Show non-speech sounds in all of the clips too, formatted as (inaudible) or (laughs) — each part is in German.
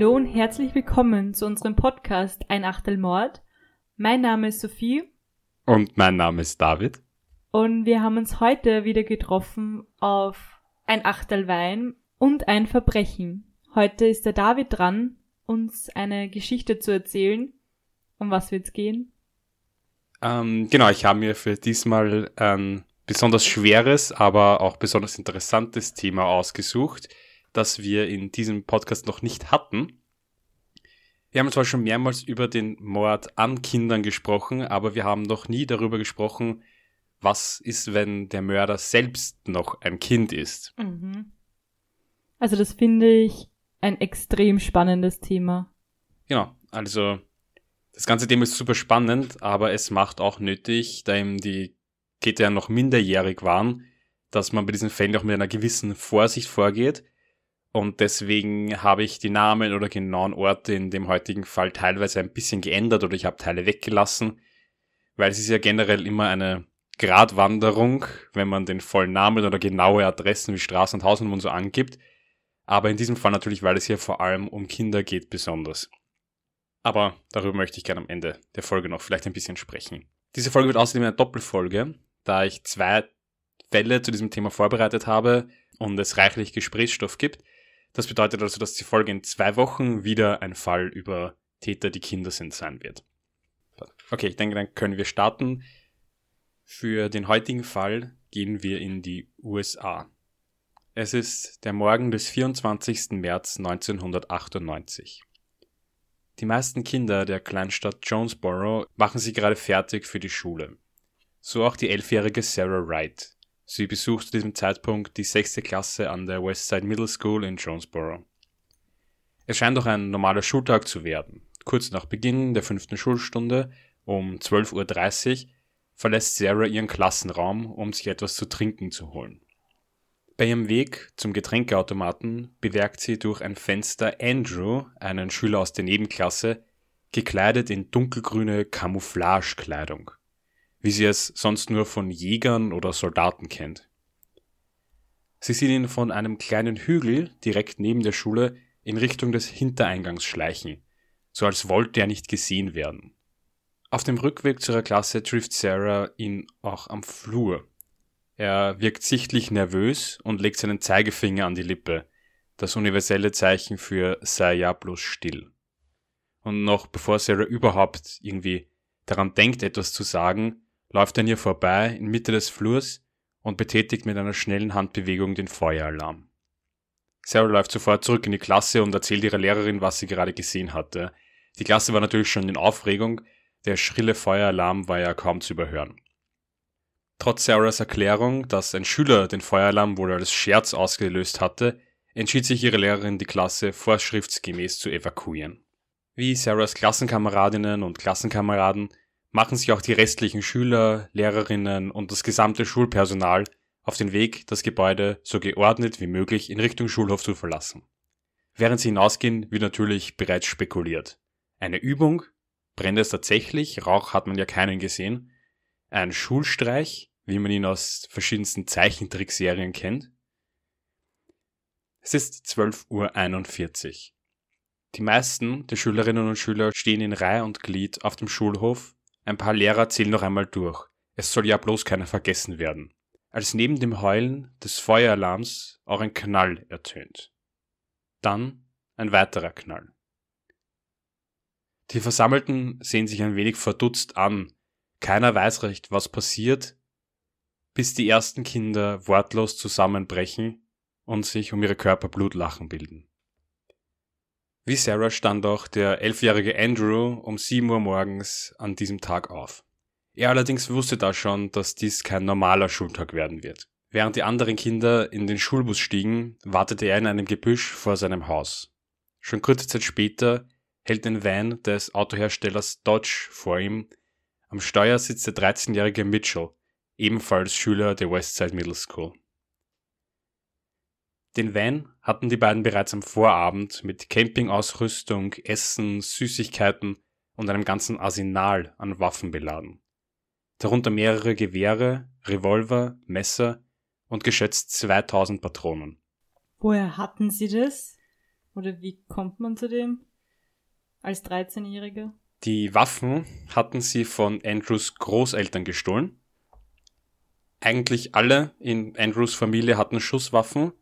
Hallo und herzlich willkommen zu unserem Podcast Ein Achtel Mord. Mein Name ist Sophie. Und mein Name ist David. Und wir haben uns heute wieder getroffen auf ein Achtel Wein und ein Verbrechen. Heute ist der David dran, uns eine Geschichte zu erzählen. Um was wird's gehen? Ähm, genau, ich habe mir für diesmal ein besonders schweres, aber auch besonders interessantes Thema ausgesucht das wir in diesem Podcast noch nicht hatten. Wir haben zwar schon mehrmals über den Mord an Kindern gesprochen, aber wir haben noch nie darüber gesprochen, was ist, wenn der Mörder selbst noch ein Kind ist. Mhm. Also das finde ich ein extrem spannendes Thema. Genau, also das ganze Thema ist super spannend, aber es macht auch nötig, da eben die Täter ja noch minderjährig waren, dass man bei diesen Fällen auch mit einer gewissen Vorsicht vorgeht und deswegen habe ich die Namen oder genauen Orte in dem heutigen Fall teilweise ein bisschen geändert oder ich habe Teile weggelassen, weil es ist ja generell immer eine Gratwanderung, wenn man den vollen Namen oder genaue Adressen wie Straßen und Hausnummern und so angibt. Aber in diesem Fall natürlich, weil es hier vor allem um Kinder geht, besonders. Aber darüber möchte ich gerne am Ende der Folge noch vielleicht ein bisschen sprechen. Diese Folge wird außerdem eine Doppelfolge, da ich zwei Fälle zu diesem Thema vorbereitet habe und es reichlich Gesprächsstoff gibt. Das bedeutet also, dass die Folge in zwei Wochen wieder ein Fall über Täter, die Kinder sind, sein wird. Okay, ich denke, dann können wir starten. Für den heutigen Fall gehen wir in die USA. Es ist der Morgen des 24. März 1998. Die meisten Kinder der Kleinstadt Jonesboro machen sich gerade fertig für die Schule. So auch die elfjährige Sarah Wright. Sie besucht zu diesem Zeitpunkt die sechste Klasse an der Westside Middle School in Jonesboro. Es scheint auch ein normaler Schultag zu werden. Kurz nach Beginn der fünften Schulstunde um 12.30 Uhr verlässt Sarah ihren Klassenraum, um sich etwas zu trinken zu holen. Bei ihrem Weg zum Getränkeautomaten bewerkt sie durch ein Fenster Andrew, einen Schüler aus der Nebenklasse, gekleidet in dunkelgrüne Camouflagekleidung wie sie es sonst nur von Jägern oder Soldaten kennt. Sie sieht ihn von einem kleinen Hügel direkt neben der Schule in Richtung des Hintereingangs schleichen, so als wollte er nicht gesehen werden. Auf dem Rückweg zu ihrer Klasse trifft Sarah ihn auch am Flur. Er wirkt sichtlich nervös und legt seinen Zeigefinger an die Lippe, das universelle Zeichen für sei ja bloß still. Und noch bevor Sarah überhaupt irgendwie daran denkt, etwas zu sagen, läuft an ihr vorbei in Mitte des Flurs und betätigt mit einer schnellen Handbewegung den Feueralarm. Sarah läuft sofort zurück in die Klasse und erzählt ihrer Lehrerin, was sie gerade gesehen hatte. Die Klasse war natürlich schon in Aufregung, der schrille Feueralarm war ja kaum zu überhören. Trotz Sarahs Erklärung, dass ein Schüler den Feueralarm wohl als Scherz ausgelöst hatte, entschied sich ihre Lehrerin, die Klasse vorschriftsgemäß zu evakuieren. Wie Sarahs Klassenkameradinnen und Klassenkameraden machen sich auch die restlichen Schüler, Lehrerinnen und das gesamte Schulpersonal auf den Weg, das Gebäude so geordnet wie möglich in Richtung Schulhof zu verlassen. Während sie hinausgehen, wird natürlich bereits spekuliert. Eine Übung? Brennt es tatsächlich? Rauch hat man ja keinen gesehen. Ein Schulstreich, wie man ihn aus verschiedensten Zeichentrickserien kennt. Es ist 12.41 Uhr. Die meisten der Schülerinnen und Schüler stehen in Reihe und Glied auf dem Schulhof ein paar Lehrer zählen noch einmal durch. Es soll ja bloß keiner vergessen werden. Als neben dem Heulen des Feueralarms auch ein Knall ertönt. Dann ein weiterer Knall. Die Versammelten sehen sich ein wenig verdutzt an. Keiner weiß recht, was passiert, bis die ersten Kinder wortlos zusammenbrechen und sich um ihre Körper Blutlachen bilden. Wie Sarah stand auch der elfjährige Andrew um 7 Uhr morgens an diesem Tag auf. Er allerdings wusste da schon, dass dies kein normaler Schultag werden wird. Während die anderen Kinder in den Schulbus stiegen, wartete er in einem Gebüsch vor seinem Haus. Schon kurze Zeit später hält ein Van des Autoherstellers Dodge vor ihm. Am Steuer sitzt der 13-jährige Mitchell, ebenfalls Schüler der Westside Middle School. Den Van hatten die beiden bereits am Vorabend mit Campingausrüstung, Essen, Süßigkeiten und einem ganzen Arsenal an Waffen beladen. Darunter mehrere Gewehre, Revolver, Messer und geschätzt 2000 Patronen. Woher hatten sie das? Oder wie kommt man zu dem als 13-Jähriger? Die Waffen hatten sie von Andrews Großeltern gestohlen. Eigentlich alle in Andrews Familie hatten Schusswaffen.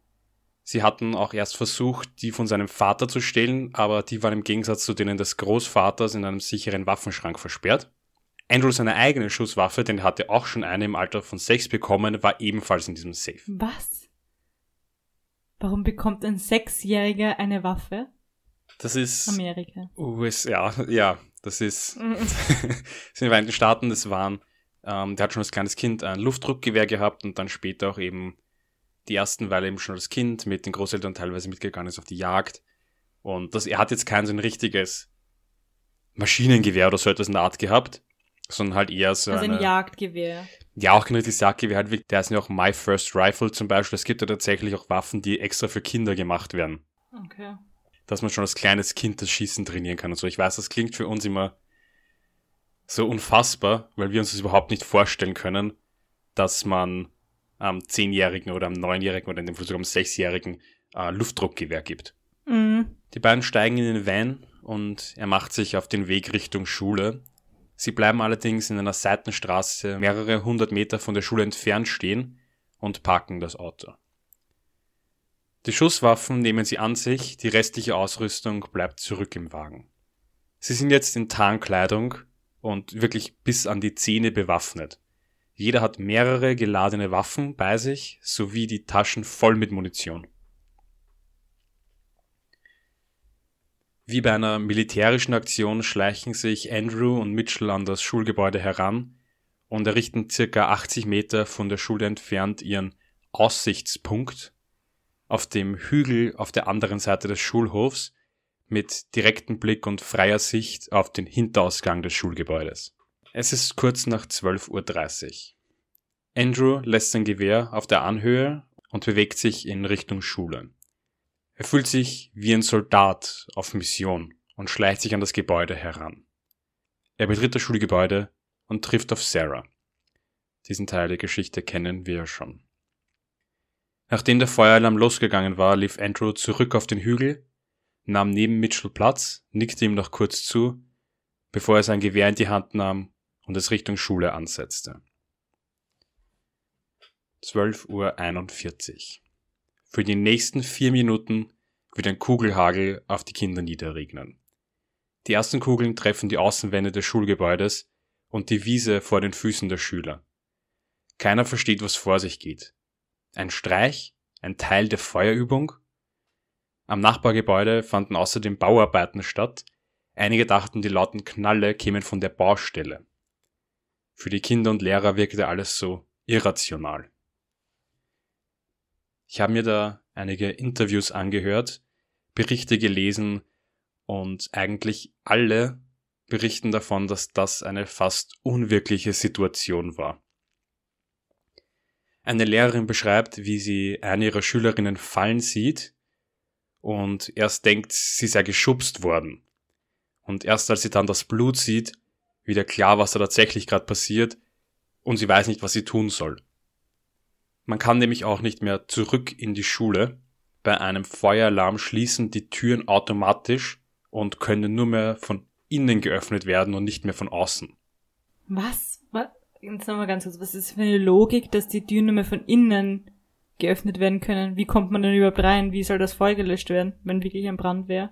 Sie hatten auch erst versucht, die von seinem Vater zu stehlen, aber die waren im Gegensatz zu denen des Großvaters in einem sicheren Waffenschrank versperrt. Andrew seine eigene Schusswaffe, denn er hatte auch schon eine im Alter von sechs bekommen, war ebenfalls in diesem Safe. Was? Warum bekommt ein Sechsjähriger eine Waffe? Das ist Amerika. USA, ja, das ist Mhm. (laughs) sind die Vereinigten Staaten, das waren, ähm, der hat schon als kleines Kind ein Luftdruckgewehr gehabt und dann später auch eben die ersten, weil er eben schon als Kind mit den Großeltern teilweise mitgegangen ist auf die Jagd. Und das, er hat jetzt kein so ein richtiges Maschinengewehr oder so etwas in der Art gehabt, sondern halt eher so Also eine, ein Jagdgewehr. ja, auch kein richtiges Jagdgewehr, halt, der ist ja auch My First Rifle zum Beispiel. Es gibt ja tatsächlich auch Waffen, die extra für Kinder gemacht werden Okay. dass man schon als kleines Kind das Schießen trainieren kann und so. Ich weiß, das klingt für uns immer so unfassbar, weil wir uns das überhaupt nicht vorstellen können, dass man am Zehnjährigen oder am Neunjährigen oder in dem Fall sogar am Sechsjährigen äh, Luftdruckgewehr gibt. Mhm. Die beiden steigen in den Van und er macht sich auf den Weg Richtung Schule. Sie bleiben allerdings in einer Seitenstraße mehrere hundert Meter von der Schule entfernt stehen und parken das Auto. Die Schusswaffen nehmen sie an sich, die restliche Ausrüstung bleibt zurück im Wagen. Sie sind jetzt in Tarnkleidung und wirklich bis an die Zähne bewaffnet. Jeder hat mehrere geladene Waffen bei sich sowie die Taschen voll mit Munition. Wie bei einer militärischen Aktion schleichen sich Andrew und Mitchell an das Schulgebäude heran und errichten circa 80 Meter von der Schule entfernt ihren Aussichtspunkt auf dem Hügel auf der anderen Seite des Schulhofs mit direktem Blick und freier Sicht auf den Hinterausgang des Schulgebäudes. Es ist kurz nach 12.30 Uhr. Andrew lässt sein Gewehr auf der Anhöhe und bewegt sich in Richtung Schule. Er fühlt sich wie ein Soldat auf Mission und schleicht sich an das Gebäude heran. Er betritt das Schulgebäude und trifft auf Sarah. Diesen Teil der Geschichte kennen wir ja schon. Nachdem der Feueralarm losgegangen war, lief Andrew zurück auf den Hügel, nahm neben Mitchell Platz, nickte ihm noch kurz zu, bevor er sein Gewehr in die Hand nahm und es Richtung Schule ansetzte. 12.41 Uhr. Für die nächsten vier Minuten wird ein Kugelhagel auf die Kinder niederregnen. Die ersten Kugeln treffen die Außenwände des Schulgebäudes und die Wiese vor den Füßen der Schüler. Keiner versteht, was vor sich geht. Ein Streich? Ein Teil der Feuerübung? Am Nachbargebäude fanden außerdem Bauarbeiten statt. Einige dachten, die lauten Knalle kämen von der Baustelle. Für die Kinder und Lehrer wirkte alles so irrational. Ich habe mir da einige Interviews angehört, Berichte gelesen und eigentlich alle berichten davon, dass das eine fast unwirkliche Situation war. Eine Lehrerin beschreibt, wie sie eine ihrer Schülerinnen fallen sieht und erst denkt, sie sei geschubst worden. Und erst als sie dann das Blut sieht, wieder klar, was da tatsächlich gerade passiert und sie weiß nicht, was sie tun soll. Man kann nämlich auch nicht mehr zurück in die Schule. Bei einem Feueralarm schließen die Türen automatisch und können nur mehr von innen geöffnet werden und nicht mehr von außen. Was? was? Jetzt nochmal ganz kurz, was ist für eine Logik, dass die Türen nur mehr von innen geöffnet werden können? Wie kommt man denn überhaupt rein? Wie soll das Feuer gelöscht werden, wenn wirklich ein Brand wäre?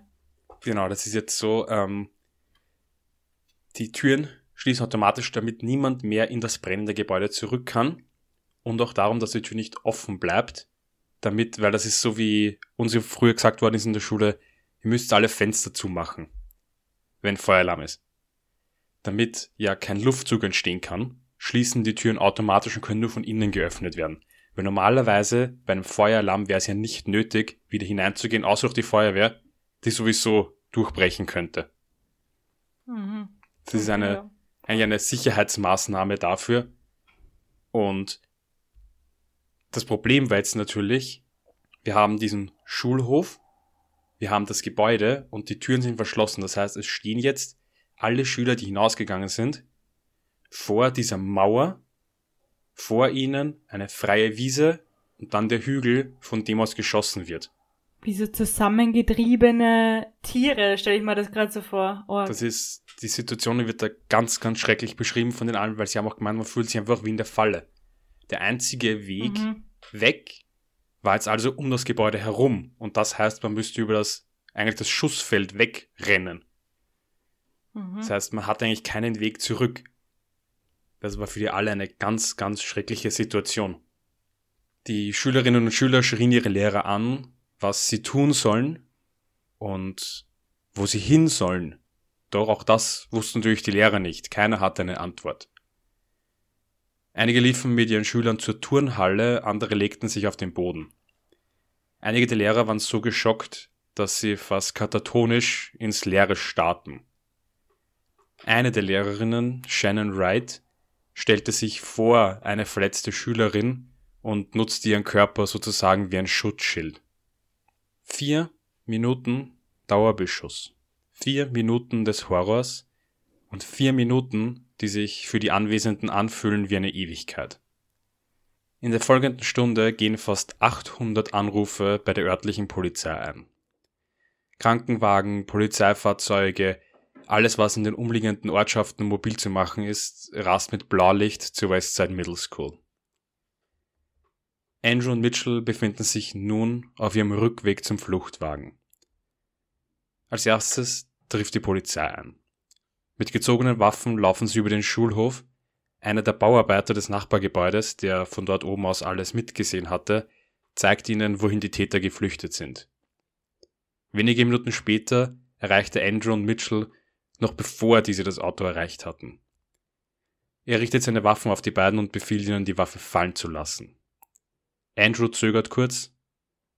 Genau, das ist jetzt so, ähm, die Türen schließen automatisch, damit niemand mehr in das brennende Gebäude zurück kann. Und auch darum, dass die Tür nicht offen bleibt. Damit, weil das ist so wie uns früher gesagt worden ist in der Schule, ihr müsst alle Fenster zumachen, wenn Feueralarm ist. Damit ja kein Luftzug entstehen kann, schließen die Türen automatisch und können nur von innen geöffnet werden. Weil normalerweise bei einem Feueralarm wäre es ja nicht nötig, wieder hineinzugehen, außer durch die Feuerwehr, die sowieso durchbrechen könnte. Mhm. Das ist eine, Ja. eigentlich eine Sicherheitsmaßnahme dafür. Und das Problem war jetzt natürlich, wir haben diesen Schulhof, wir haben das Gebäude und die Türen sind verschlossen. Das heißt, es stehen jetzt alle Schüler, die hinausgegangen sind, vor dieser Mauer, vor ihnen eine freie Wiese und dann der Hügel, von dem aus geschossen wird. Wie so zusammengetriebene Tiere, stelle ich mir das gerade so vor. Oh. Das ist, die Situation wird da ganz, ganz schrecklich beschrieben von den allen, weil sie haben auch gemeint, man fühlt sich einfach wie in der Falle. Der einzige Weg mhm. weg war jetzt also um das Gebäude herum. Und das heißt, man müsste über das, eigentlich das Schussfeld wegrennen. Mhm. Das heißt, man hat eigentlich keinen Weg zurück. Das war für die alle eine ganz, ganz schreckliche Situation. Die Schülerinnen und Schüler schrien ihre Lehrer an, was sie tun sollen und wo sie hin sollen. Doch auch das wussten natürlich die Lehrer nicht. Keiner hatte eine Antwort. Einige liefen mit ihren Schülern zur Turnhalle, andere legten sich auf den Boden. Einige der Lehrer waren so geschockt, dass sie fast katatonisch ins Leere starrten. Eine der Lehrerinnen, Shannon Wright, stellte sich vor eine verletzte Schülerin und nutzte ihren Körper sozusagen wie ein Schutzschild. Vier Minuten Dauerbeschuss. Vier Minuten des Horrors und vier Minuten, die sich für die Anwesenden anfühlen wie eine Ewigkeit. In der folgenden Stunde gehen fast 800 Anrufe bei der örtlichen Polizei ein. Krankenwagen, Polizeifahrzeuge, alles was in den umliegenden Ortschaften mobil zu machen ist, rast mit Blaulicht zur Westside Middle School. Andrew und Mitchell befinden sich nun auf ihrem Rückweg zum Fluchtwagen. Als erstes trifft die Polizei ein. Mit gezogenen Waffen laufen sie über den Schulhof. Einer der Bauarbeiter des Nachbargebäudes, der von dort oben aus alles mitgesehen hatte, zeigt ihnen, wohin die Täter geflüchtet sind. Wenige Minuten später erreichte Andrew und Mitchell noch bevor diese das Auto erreicht hatten. Er richtet seine Waffen auf die beiden und befiehlt ihnen, die Waffe fallen zu lassen. Andrew zögert kurz,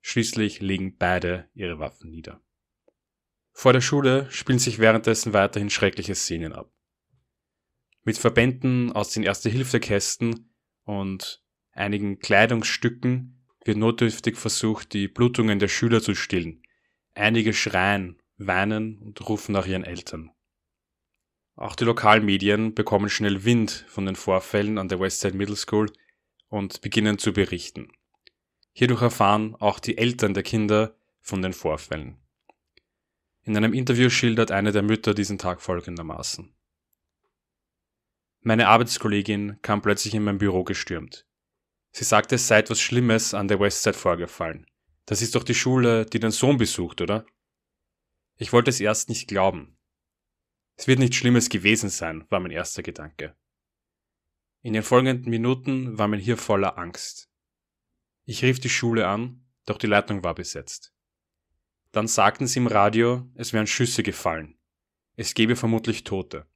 schließlich legen beide ihre Waffen nieder. Vor der Schule spielen sich währenddessen weiterhin schreckliche Szenen ab. Mit Verbänden aus den Erste-Hilfe-Kästen und einigen Kleidungsstücken wird notdürftig versucht, die Blutungen der Schüler zu stillen. Einige schreien, weinen und rufen nach ihren Eltern. Auch die Lokalmedien bekommen schnell Wind von den Vorfällen an der Westside Middle School und beginnen zu berichten. Hierdurch erfahren auch die Eltern der Kinder von den Vorfällen. In einem Interview schildert eine der Mütter diesen Tag folgendermaßen. Meine Arbeitskollegin kam plötzlich in mein Büro gestürmt. Sie sagte, es sei etwas Schlimmes an der Westside vorgefallen. Das ist doch die Schule, die dein Sohn besucht, oder? Ich wollte es erst nicht glauben. Es wird nichts Schlimmes gewesen sein, war mein erster Gedanke. In den folgenden Minuten war mein Hirn voller Angst. Ich rief die Schule an, doch die Leitung war besetzt. Dann sagten sie im Radio, es wären Schüsse gefallen. Es gebe vermutlich Tote.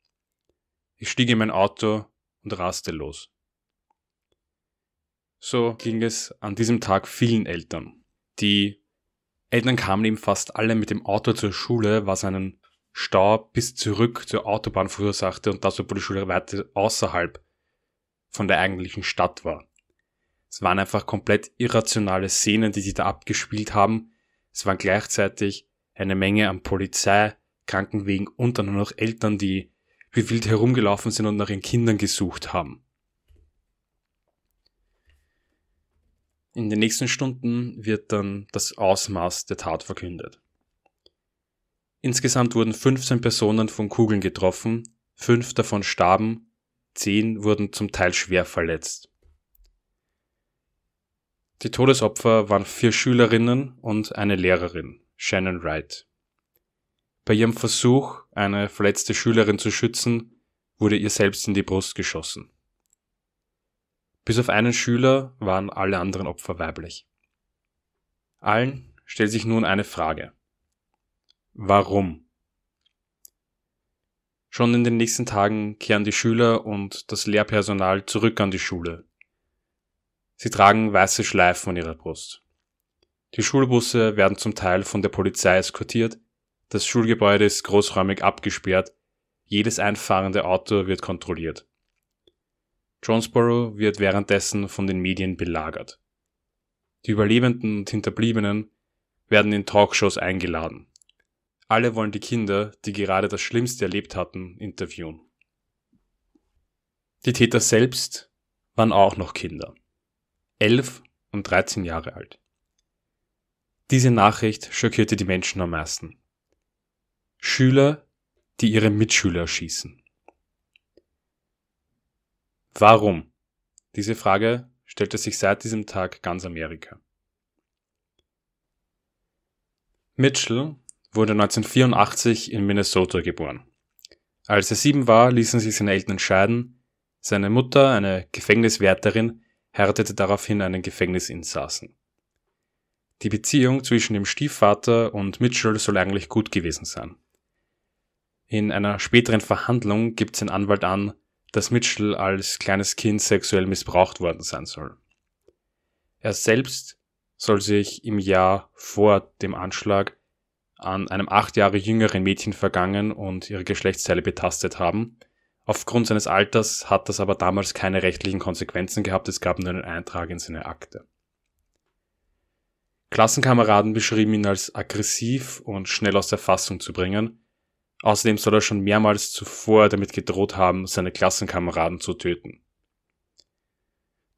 Ich stieg in mein Auto und raste los. So ging es an diesem Tag vielen Eltern. Die Eltern kamen eben fast alle mit dem Auto zur Schule, was einen Stau bis zurück zur Autobahn verursachte und das, obwohl die Schule weiter außerhalb von der eigentlichen Stadt war. Es waren einfach komplett irrationale Szenen, die sie da abgespielt haben es waren gleichzeitig eine Menge an Polizei, Krankenwegen und dann noch Eltern, die wie wild herumgelaufen sind und nach ihren Kindern gesucht haben. In den nächsten Stunden wird dann das Ausmaß der Tat verkündet. Insgesamt wurden 15 Personen von Kugeln getroffen, fünf davon starben, zehn wurden zum Teil schwer verletzt. Die Todesopfer waren vier Schülerinnen und eine Lehrerin, Shannon Wright. Bei ihrem Versuch, eine verletzte Schülerin zu schützen, wurde ihr selbst in die Brust geschossen. Bis auf einen Schüler waren alle anderen Opfer weiblich. Allen stellt sich nun eine Frage. Warum? Schon in den nächsten Tagen kehren die Schüler und das Lehrpersonal zurück an die Schule, Sie tragen weiße Schleifen an ihrer Brust. Die Schulbusse werden zum Teil von der Polizei eskortiert, das Schulgebäude ist großräumig abgesperrt, jedes einfahrende Auto wird kontrolliert. Jonesboro wird währenddessen von den Medien belagert. Die Überlebenden und Hinterbliebenen werden in Talkshows eingeladen. Alle wollen die Kinder, die gerade das Schlimmste erlebt hatten, interviewen. Die Täter selbst waren auch noch Kinder. 11 und 13 Jahre alt. Diese Nachricht schockierte die Menschen am meisten. Schüler, die ihre Mitschüler schießen. Warum? Diese Frage stellte sich seit diesem Tag ganz Amerika. Mitchell wurde 1984 in Minnesota geboren. Als er sieben war, ließen sich seine Eltern scheiden. Seine Mutter, eine Gefängniswärterin, heiratete daraufhin einen Gefängnisinsassen. Die Beziehung zwischen dem Stiefvater und Mitchell soll eigentlich gut gewesen sein. In einer späteren Verhandlung gibt sein Anwalt an, dass Mitchell als kleines Kind sexuell missbraucht worden sein soll. Er selbst soll sich im Jahr vor dem Anschlag an einem acht Jahre jüngeren Mädchen vergangen und ihre Geschlechtsteile betastet haben. Aufgrund seines Alters hat das aber damals keine rechtlichen Konsequenzen gehabt, es gab nur einen Eintrag in seine Akte. Klassenkameraden beschrieben ihn als aggressiv und schnell aus der Fassung zu bringen. Außerdem soll er schon mehrmals zuvor damit gedroht haben, seine Klassenkameraden zu töten.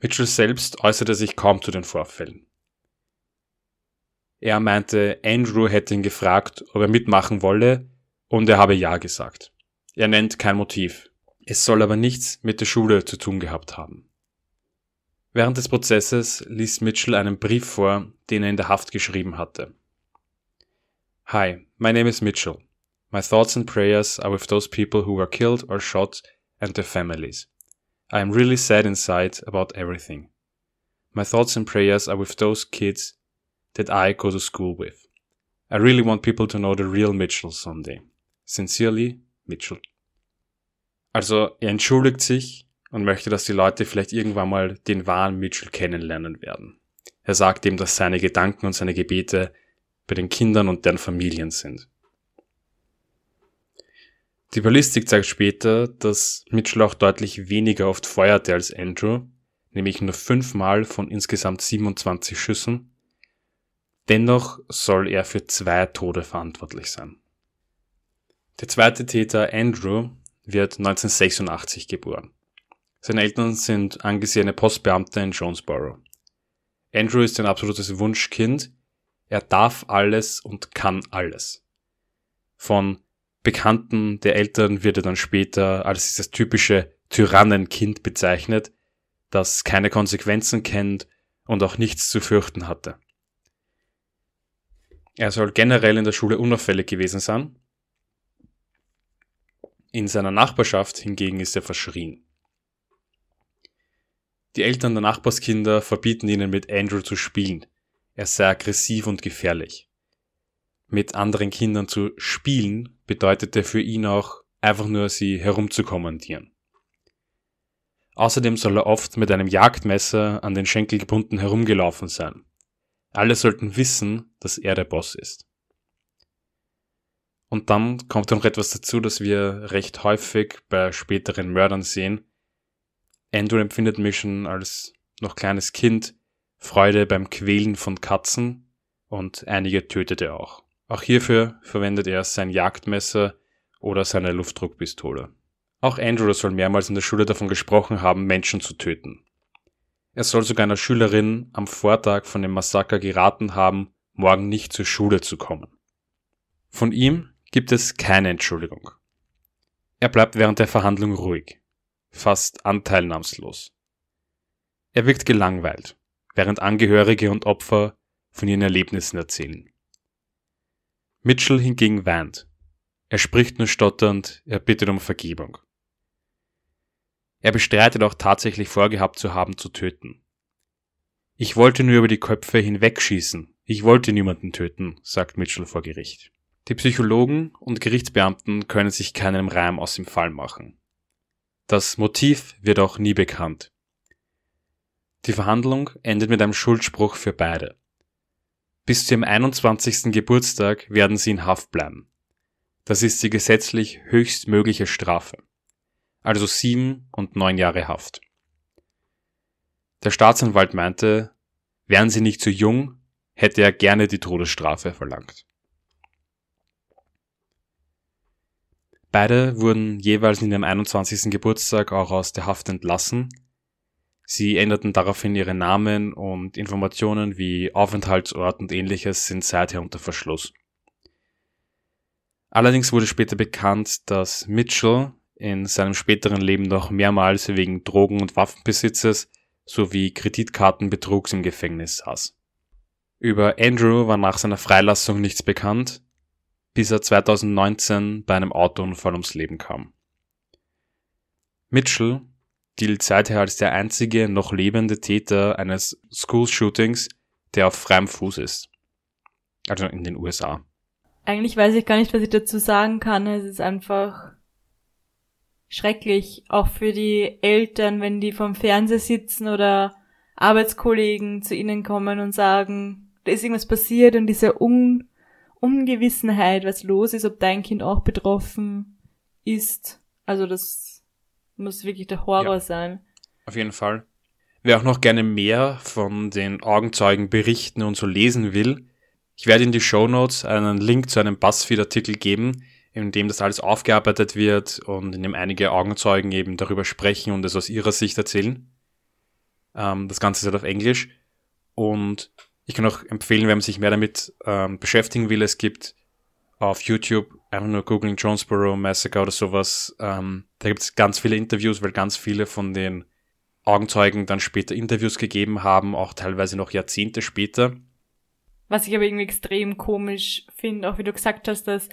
Mitchell selbst äußerte sich kaum zu den Vorfällen. Er meinte, Andrew hätte ihn gefragt, ob er mitmachen wolle, und er habe ja gesagt. Er nennt kein Motiv. Es soll aber nichts mit der Schule zu tun gehabt haben. Während des Prozesses liest Mitchell einen Brief vor, den er in der Haft geschrieben hatte. Hi, my name is Mitchell. My thoughts and prayers are with those people who were killed or shot and their families. I am really sad inside about everything. My thoughts and prayers are with those kids that I go to school with. I really want people to know the real Mitchell someday. Sincerely, Mitchell. Also, er entschuldigt sich und möchte, dass die Leute vielleicht irgendwann mal den wahren Mitchell kennenlernen werden. Er sagt ihm, dass seine Gedanken und seine Gebete bei den Kindern und deren Familien sind. Die Ballistik zeigt später, dass Mitchell auch deutlich weniger oft feuerte als Andrew, nämlich nur fünfmal von insgesamt 27 Schüssen Dennoch soll er für zwei Tode verantwortlich sein. Der zweite Täter, Andrew, wird 1986 geboren. Seine Eltern sind angesehene Postbeamte in Jonesboro. Andrew ist ein absolutes Wunschkind. Er darf alles und kann alles. Von Bekannten der Eltern wird er dann später als dieses typische Tyrannenkind bezeichnet, das keine Konsequenzen kennt und auch nichts zu fürchten hatte. Er soll generell in der Schule unauffällig gewesen sein. In seiner Nachbarschaft hingegen ist er verschrien. Die Eltern der Nachbarskinder verbieten ihnen mit Andrew zu spielen. Er sei aggressiv und gefährlich. Mit anderen Kindern zu spielen bedeutete für ihn auch einfach nur sie herumzukommandieren. Außerdem soll er oft mit einem Jagdmesser an den Schenkel gebunden herumgelaufen sein. Alle sollten wissen, dass er der Boss ist. Und dann kommt noch etwas dazu, das wir recht häufig bei späteren Mördern sehen. Andrew empfindet mich schon als noch kleines Kind Freude beim Quälen von Katzen und einige tötet er auch. Auch hierfür verwendet er sein Jagdmesser oder seine Luftdruckpistole. Auch Andrew soll mehrmals in der Schule davon gesprochen haben, Menschen zu töten. Er soll sogar einer Schülerin am Vortag von dem Massaker geraten haben, morgen nicht zur Schule zu kommen. Von ihm gibt es keine Entschuldigung. Er bleibt während der Verhandlung ruhig, fast anteilnahmslos. Er wirkt gelangweilt, während Angehörige und Opfer von ihren Erlebnissen erzählen. Mitchell hingegen weint. Er spricht nur stotternd, er bittet um Vergebung. Er bestreitet auch tatsächlich vorgehabt zu haben zu töten. Ich wollte nur über die Köpfe hinwegschießen. Ich wollte niemanden töten, sagt Mitchell vor Gericht. Die Psychologen und Gerichtsbeamten können sich keinen Reim aus dem Fall machen. Das Motiv wird auch nie bekannt. Die Verhandlung endet mit einem Schuldspruch für beide. Bis zu ihrem 21. Geburtstag werden sie in Haft bleiben. Das ist die gesetzlich höchstmögliche Strafe also sieben und neun Jahre Haft. Der Staatsanwalt meinte, wären sie nicht zu jung, hätte er gerne die Todesstrafe verlangt. Beide wurden jeweils in ihrem 21. Geburtstag auch aus der Haft entlassen. Sie änderten daraufhin ihre Namen und Informationen wie Aufenthaltsort und ähnliches sind seither unter Verschluss. Allerdings wurde später bekannt, dass Mitchell in seinem späteren Leben noch mehrmals wegen Drogen- und Waffenbesitzes sowie Kreditkartenbetrugs im Gefängnis saß. Über Andrew war nach seiner Freilassung nichts bekannt, bis er 2019 bei einem Autounfall ums Leben kam. Mitchell gilt seither als der einzige noch lebende Täter eines School-Shootings, der auf freiem Fuß ist. Also in den USA. Eigentlich weiß ich gar nicht, was ich dazu sagen kann. Es ist einfach schrecklich, auch für die Eltern, wenn die vom Fernseher sitzen oder Arbeitskollegen zu ihnen kommen und sagen, da ist irgendwas passiert und diese Un Ungewissenheit, was los ist, ob dein Kind auch betroffen ist. Also das muss wirklich der Horror ja, sein. Auf jeden Fall. Wer auch noch gerne mehr von den Augenzeugen berichten und so lesen will, ich werde in die Show Notes einen Link zu einem Buzzfeed-Artikel geben, in dem das alles aufgearbeitet wird und in dem einige Augenzeugen eben darüber sprechen und es aus ihrer Sicht erzählen. Ähm, das Ganze ist halt auf Englisch. Und ich kann auch empfehlen, wenn man sich mehr damit ähm, beschäftigen will, es gibt auf YouTube einfach nur googling Jonesboro Massacre oder sowas. Ähm, da gibt es ganz viele Interviews, weil ganz viele von den Augenzeugen dann später Interviews gegeben haben, auch teilweise noch Jahrzehnte später. Was ich aber irgendwie extrem komisch finde, auch wie du gesagt hast, dass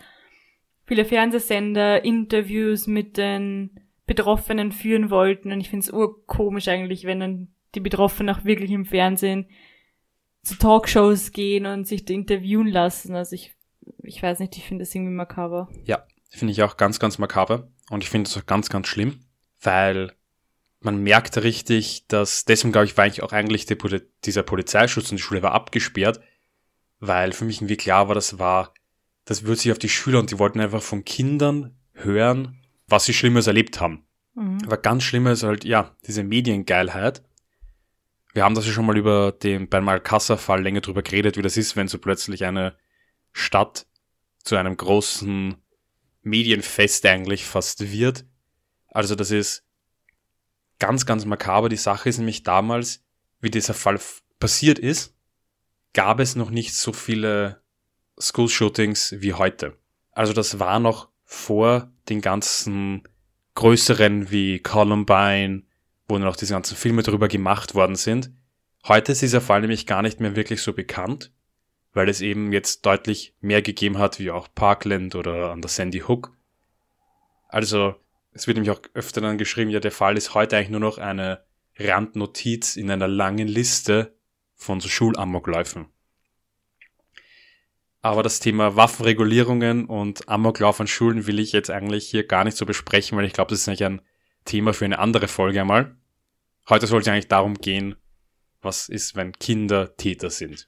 viele Fernsehsender Interviews mit den Betroffenen führen wollten. Und ich finde es urkomisch eigentlich, wenn dann die Betroffenen auch wirklich im Fernsehen zu Talkshows gehen und sich interviewen lassen. Also ich, ich weiß nicht, ich finde das irgendwie makaber. Ja, finde ich auch ganz, ganz makaber. Und ich finde es auch ganz, ganz schlimm, weil man merkt richtig, dass, deswegen glaube ich, war ich auch eigentlich die, dieser Polizeischutz und die Schule war abgesperrt, weil für mich irgendwie klar war, das war, das wird sich auf die Schüler und die wollten einfach von Kindern hören, was sie Schlimmes erlebt haben. Mhm. Aber ganz schlimm ist halt, ja, diese Mediengeilheit. Wir haben das ja schon mal über den, beim Alcázar-Fall länger drüber geredet, wie das ist, wenn so plötzlich eine Stadt zu einem großen Medienfest eigentlich fast wird. Also das ist ganz, ganz makaber. Die Sache ist nämlich damals, wie dieser Fall passiert ist, gab es noch nicht so viele School-Shootings wie heute. Also das war noch vor den ganzen größeren wie Columbine, wo noch diese ganzen Filme darüber gemacht worden sind. Heute ist dieser Fall nämlich gar nicht mehr wirklich so bekannt, weil es eben jetzt deutlich mehr gegeben hat, wie auch Parkland oder an der Sandy Hook. Also, es wird nämlich auch öfter dann geschrieben, ja, der Fall ist heute eigentlich nur noch eine Randnotiz in einer langen Liste von so Schulamokläufen. Aber das Thema Waffenregulierungen und Amoklauf an Schulen will ich jetzt eigentlich hier gar nicht so besprechen, weil ich glaube, das ist eigentlich ein Thema für eine andere Folge einmal. Heute soll es eigentlich darum gehen, was ist, wenn Kinder Täter sind.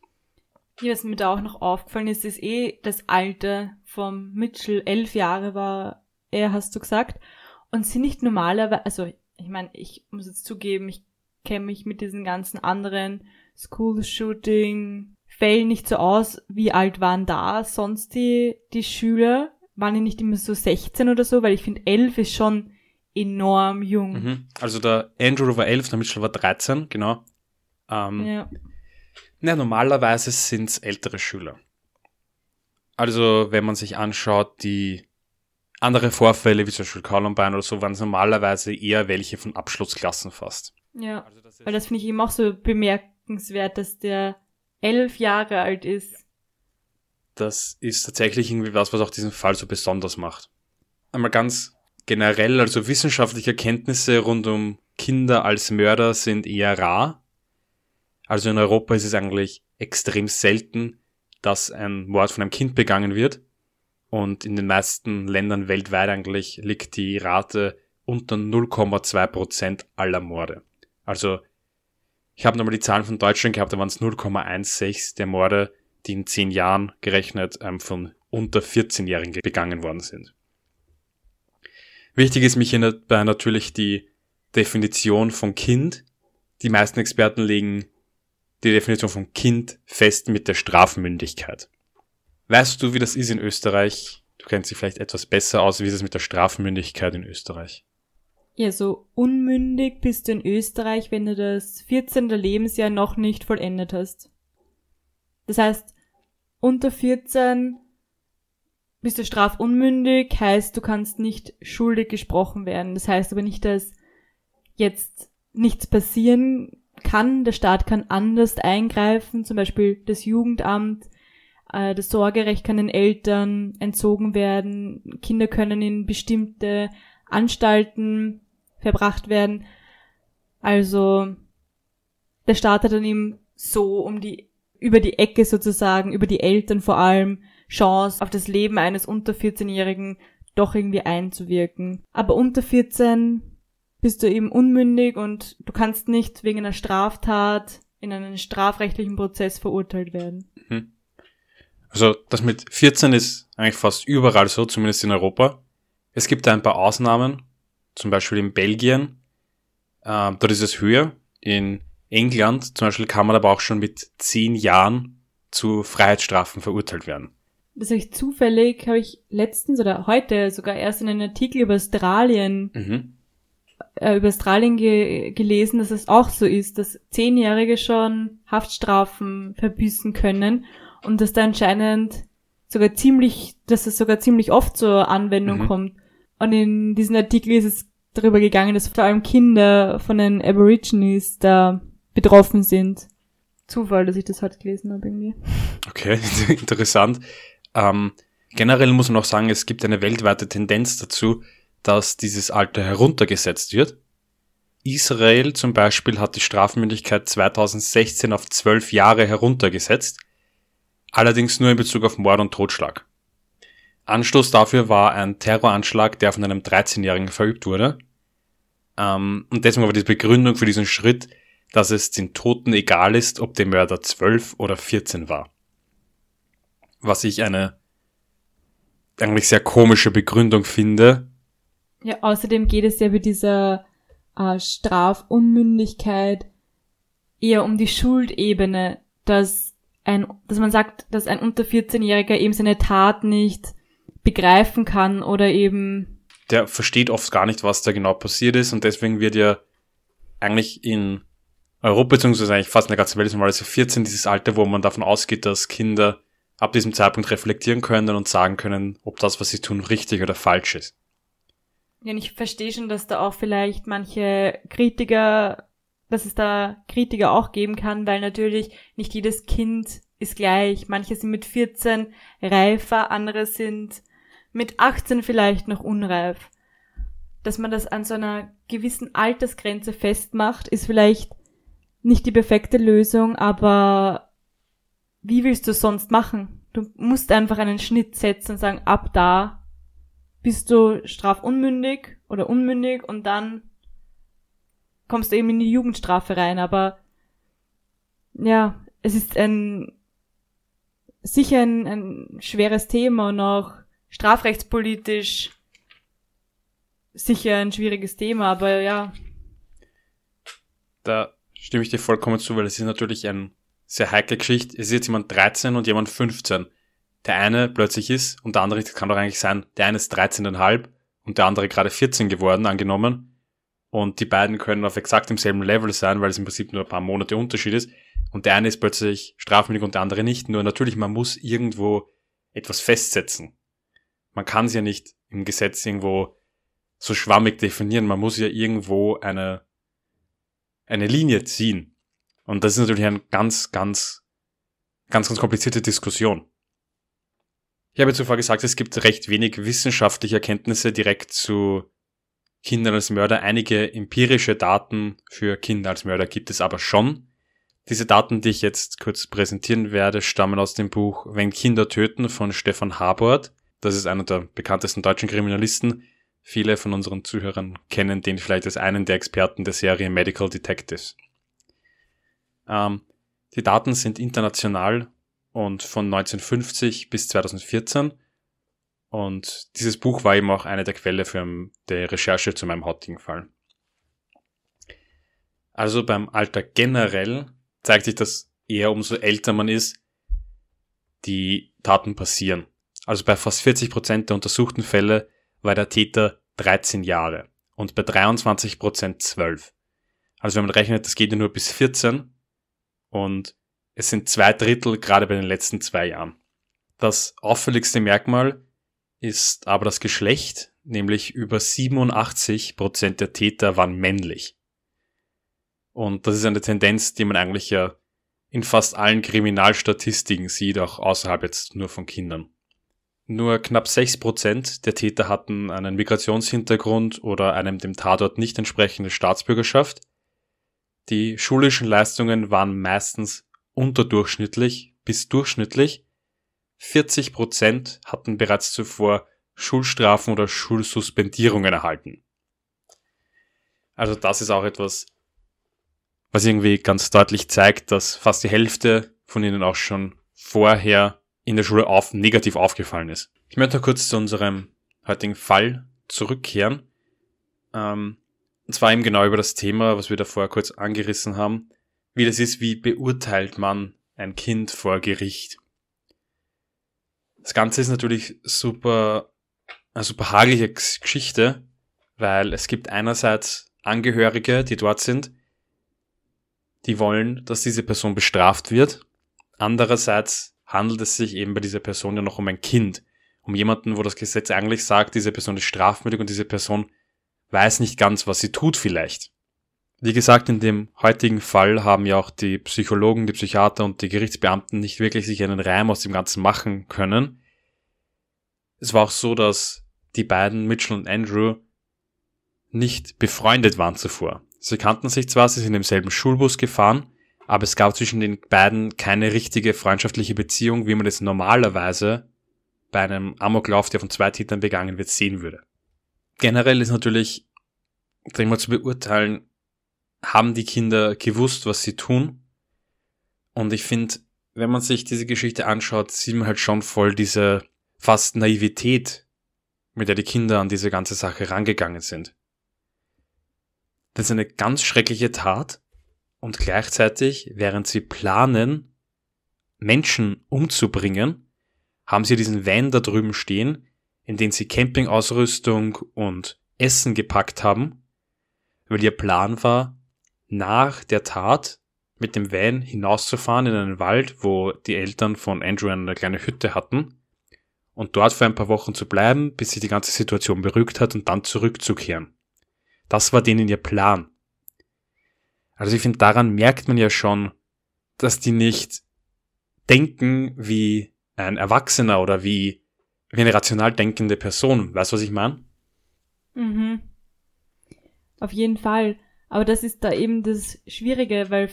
Ja, was mir da auch noch aufgefallen ist, ist eh das Alter vom Mitchell. Elf Jahre war er, hast du gesagt. Und sind nicht normalerweise, also ich meine, ich muss jetzt zugeben, ich kenne mich mit diesen ganzen anderen School-Shooting-Fällen nicht so aus. Wie alt waren da sonst die, die Schüler? Waren die nicht immer so 16 oder so? Weil ich finde, 11 ist schon enorm jung. Mhm. Also der Andrew war 11, der Mitchell war 13, genau. Ähm, ja. Na, normalerweise sind es ältere Schüler. Also, wenn man sich anschaut, die andere Vorfälle, wie zum Beispiel Columbine oder so, waren es normalerweise eher welche von Abschlussklassen fast. Ja, also das weil das finde ich eben auch so bemerkenswert, dass der elf Jahre alt ist. Das ist tatsächlich irgendwie was, was auch diesen Fall so besonders macht. Einmal ganz generell, also wissenschaftliche Kenntnisse rund um Kinder als Mörder sind eher rar. Also in Europa ist es eigentlich extrem selten, dass ein Mord von einem Kind begangen wird. Und in den meisten Ländern weltweit eigentlich liegt die Rate unter 0,2 Prozent aller Morde. Also ich habe nochmal die Zahlen von Deutschland gehabt, da waren es 0,16 der Morde, die in 10 Jahren gerechnet ähm, von unter 14-Jährigen begangen worden sind. Wichtig ist mich hierbei natürlich die Definition von Kind. Die meisten Experten legen die Definition von Kind fest mit der Strafmündigkeit. Weißt du, wie das ist in Österreich? Du kennst dich vielleicht etwas besser aus, wie ist es mit der Strafmündigkeit in Österreich? Ja, so unmündig bist du in Österreich, wenn du das 14. Lebensjahr noch nicht vollendet hast. Das heißt, unter 14 bist du strafunmündig, heißt, du kannst nicht schuldig gesprochen werden. Das heißt aber nicht, dass jetzt nichts passieren kann. Der Staat kann anders eingreifen, zum Beispiel das Jugendamt, äh, das Sorgerecht kann den Eltern entzogen werden, Kinder können in bestimmte Anstalten verbracht werden. Also der Staat hat dann eben so um die über die Ecke sozusagen, über die Eltern vor allem, Chance auf das Leben eines unter 14-Jährigen doch irgendwie einzuwirken. Aber unter 14 bist du eben unmündig und du kannst nicht wegen einer Straftat in einen strafrechtlichen Prozess verurteilt werden. Mhm. Also das mit 14 ist eigentlich fast überall so, zumindest in Europa. Es gibt ein paar Ausnahmen, zum Beispiel in Belgien, äh, dort ist es höher. In England zum Beispiel kann man aber auch schon mit zehn Jahren zu Freiheitsstrafen verurteilt werden. Das habe ich zufällig, habe ich letztens oder heute sogar erst in einem Artikel über Australien, mhm. äh, über Australien ge gelesen, dass es auch so ist, dass Zehnjährige schon Haftstrafen verbüßen können und dass da anscheinend sogar ziemlich, dass es sogar ziemlich oft zur Anwendung mhm. kommt. Und in diesem Artikel ist es darüber gegangen, dass vor allem Kinder von den Aborigines da betroffen sind. Zufall, dass ich das heute gelesen habe irgendwie. Okay, (laughs) interessant. Ähm, generell muss man auch sagen, es gibt eine weltweite Tendenz dazu, dass dieses Alter heruntergesetzt wird. Israel zum Beispiel hat die Strafmündigkeit 2016 auf zwölf Jahre heruntergesetzt, allerdings nur in Bezug auf Mord und Totschlag. Anstoß dafür war ein Terroranschlag, der von einem 13-Jährigen verübt wurde. Ähm, und deswegen war die Begründung für diesen Schritt, dass es den Toten egal ist, ob der Mörder 12 oder 14 war. Was ich eine eigentlich sehr komische Begründung finde. Ja, außerdem geht es ja bei dieser äh, Strafunmündigkeit eher um die Schuldebene, dass ein, dass man sagt, dass ein unter 14-Jähriger eben seine Tat nicht begreifen kann oder eben. Der versteht oft gar nicht, was da genau passiert ist und deswegen wird ja eigentlich in Europa, beziehungsweise eigentlich fast in der ganzen Welt ist normalerweise 14 dieses Alter, wo man davon ausgeht, dass Kinder ab diesem Zeitpunkt reflektieren können und sagen können, ob das, was sie tun, richtig oder falsch ist. Ja, ich verstehe schon, dass da auch vielleicht manche Kritiker, dass es da Kritiker auch geben kann, weil natürlich nicht jedes Kind ist gleich. Manche sind mit 14 reifer, andere sind mit 18 vielleicht noch unreif. Dass man das an so einer gewissen Altersgrenze festmacht, ist vielleicht nicht die perfekte Lösung, aber wie willst du es sonst machen? Du musst einfach einen Schnitt setzen und sagen, ab da bist du strafunmündig oder unmündig und dann kommst du eben in die Jugendstrafe rein. Aber ja, es ist ein sicher ein, ein schweres Thema und auch strafrechtspolitisch sicher ein schwieriges Thema, aber ja. Da stimme ich dir vollkommen zu, weil es ist natürlich eine sehr heikle Geschichte. Es ist jetzt jemand 13 und jemand 15. Der eine plötzlich ist und der andere, das kann doch eigentlich sein, der eine ist 13,5 und der andere gerade 14 geworden, angenommen. Und die beiden können auf exakt demselben Level sein, weil es im Prinzip nur ein paar Monate Unterschied ist. Und der eine ist plötzlich strafmündig und der andere nicht. Nur natürlich, man muss irgendwo etwas festsetzen. Man kann es ja nicht im Gesetz irgendwo so schwammig definieren. Man muss ja irgendwo eine eine Linie ziehen. Und das ist natürlich eine ganz, ganz, ganz, ganz komplizierte Diskussion. Ich habe zuvor gesagt, es gibt recht wenig wissenschaftliche Erkenntnisse direkt zu Kindern als Mörder. Einige empirische Daten für Kinder als Mörder gibt es aber schon. Diese Daten, die ich jetzt kurz präsentieren werde, stammen aus dem Buch Wenn Kinder töten von Stefan Habort. Das ist einer der bekanntesten deutschen Kriminalisten. Viele von unseren Zuhörern kennen den vielleicht als einen der Experten der Serie Medical Detectives. Ähm, die Daten sind international und von 1950 bis 2014. Und dieses Buch war eben auch eine der Quelle für die Recherche zu meinem heutigen Fall. Also beim Alter generell zeigt sich, dass eher umso älter man ist, die Taten passieren. Also bei fast 40 Prozent der untersuchten Fälle war der Täter 13 Jahre. und bei 23% 12. Also wenn man rechnet, das geht ja nur bis 14 und es sind zwei Drittel gerade bei den letzten zwei Jahren. Das auffälligste Merkmal ist aber das Geschlecht, nämlich über 87% der Täter waren männlich. Und das ist eine Tendenz, die man eigentlich ja in fast allen Kriminalstatistiken sieht, auch außerhalb jetzt nur von Kindern. Nur knapp 6% der Täter hatten einen Migrationshintergrund oder einem dem Tatort nicht entsprechende Staatsbürgerschaft. Die schulischen Leistungen waren meistens unterdurchschnittlich bis durchschnittlich. 40% hatten bereits zuvor Schulstrafen oder Schulsuspendierungen erhalten. Also das ist auch etwas, was irgendwie ganz deutlich zeigt, dass fast die Hälfte von ihnen auch schon vorher in der Schule auf, negativ aufgefallen ist. Ich möchte noch kurz zu unserem heutigen Fall zurückkehren. Ähm, und zwar eben genau über das Thema, was wir davor kurz angerissen haben, wie das ist, wie beurteilt man ein Kind vor Gericht. Das Ganze ist natürlich super, eine super hagelige Geschichte, weil es gibt einerseits Angehörige, die dort sind, die wollen, dass diese Person bestraft wird. Andererseits handelt es sich eben bei dieser Person ja noch um ein Kind. Um jemanden, wo das Gesetz eigentlich sagt, diese Person ist strafmütig und diese Person weiß nicht ganz, was sie tut vielleicht. Wie gesagt, in dem heutigen Fall haben ja auch die Psychologen, die Psychiater und die Gerichtsbeamten nicht wirklich sich einen Reim aus dem Ganzen machen können. Es war auch so, dass die beiden, Mitchell und Andrew, nicht befreundet waren zuvor. Sie kannten sich zwar, sie sind im selben Schulbus gefahren, aber es gab zwischen den beiden keine richtige freundschaftliche Beziehung, wie man es normalerweise bei einem Amoklauf, der von zwei Tätern begangen wird, sehen würde. Generell ist natürlich, denke mal, zu beurteilen, haben die Kinder gewusst, was sie tun. Und ich finde, wenn man sich diese Geschichte anschaut, sieht man halt schon voll diese fast Naivität, mit der die Kinder an diese ganze Sache rangegangen sind. Das ist eine ganz schreckliche Tat, und gleichzeitig, während sie planen, Menschen umzubringen, haben sie diesen Van da drüben stehen, in den sie Campingausrüstung und Essen gepackt haben, weil ihr Plan war, nach der Tat mit dem Van hinauszufahren in einen Wald, wo die Eltern von Andrew eine kleine Hütte hatten und dort für ein paar Wochen zu bleiben, bis sich die ganze Situation beruhigt hat und dann zurückzukehren. Das war denen ihr Plan. Also ich finde, daran merkt man ja schon, dass die nicht denken wie ein Erwachsener oder wie, wie eine rational denkende Person. Weißt du, was ich meine? Mhm. Auf jeden Fall. Aber das ist da eben das Schwierige, weil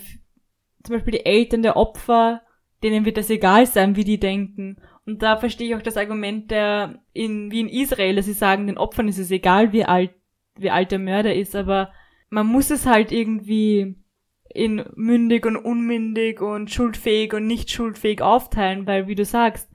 zum Beispiel die Eltern der Opfer, denen wird das egal sein, wie die denken. Und da verstehe ich auch das Argument der, in, wie in Israel, dass sie sagen, den Opfern ist es egal, wie alt, wie alt der Mörder ist, aber man muss es halt irgendwie in mündig und unmündig und schuldfähig und nicht schuldfähig aufteilen, weil wie du sagst,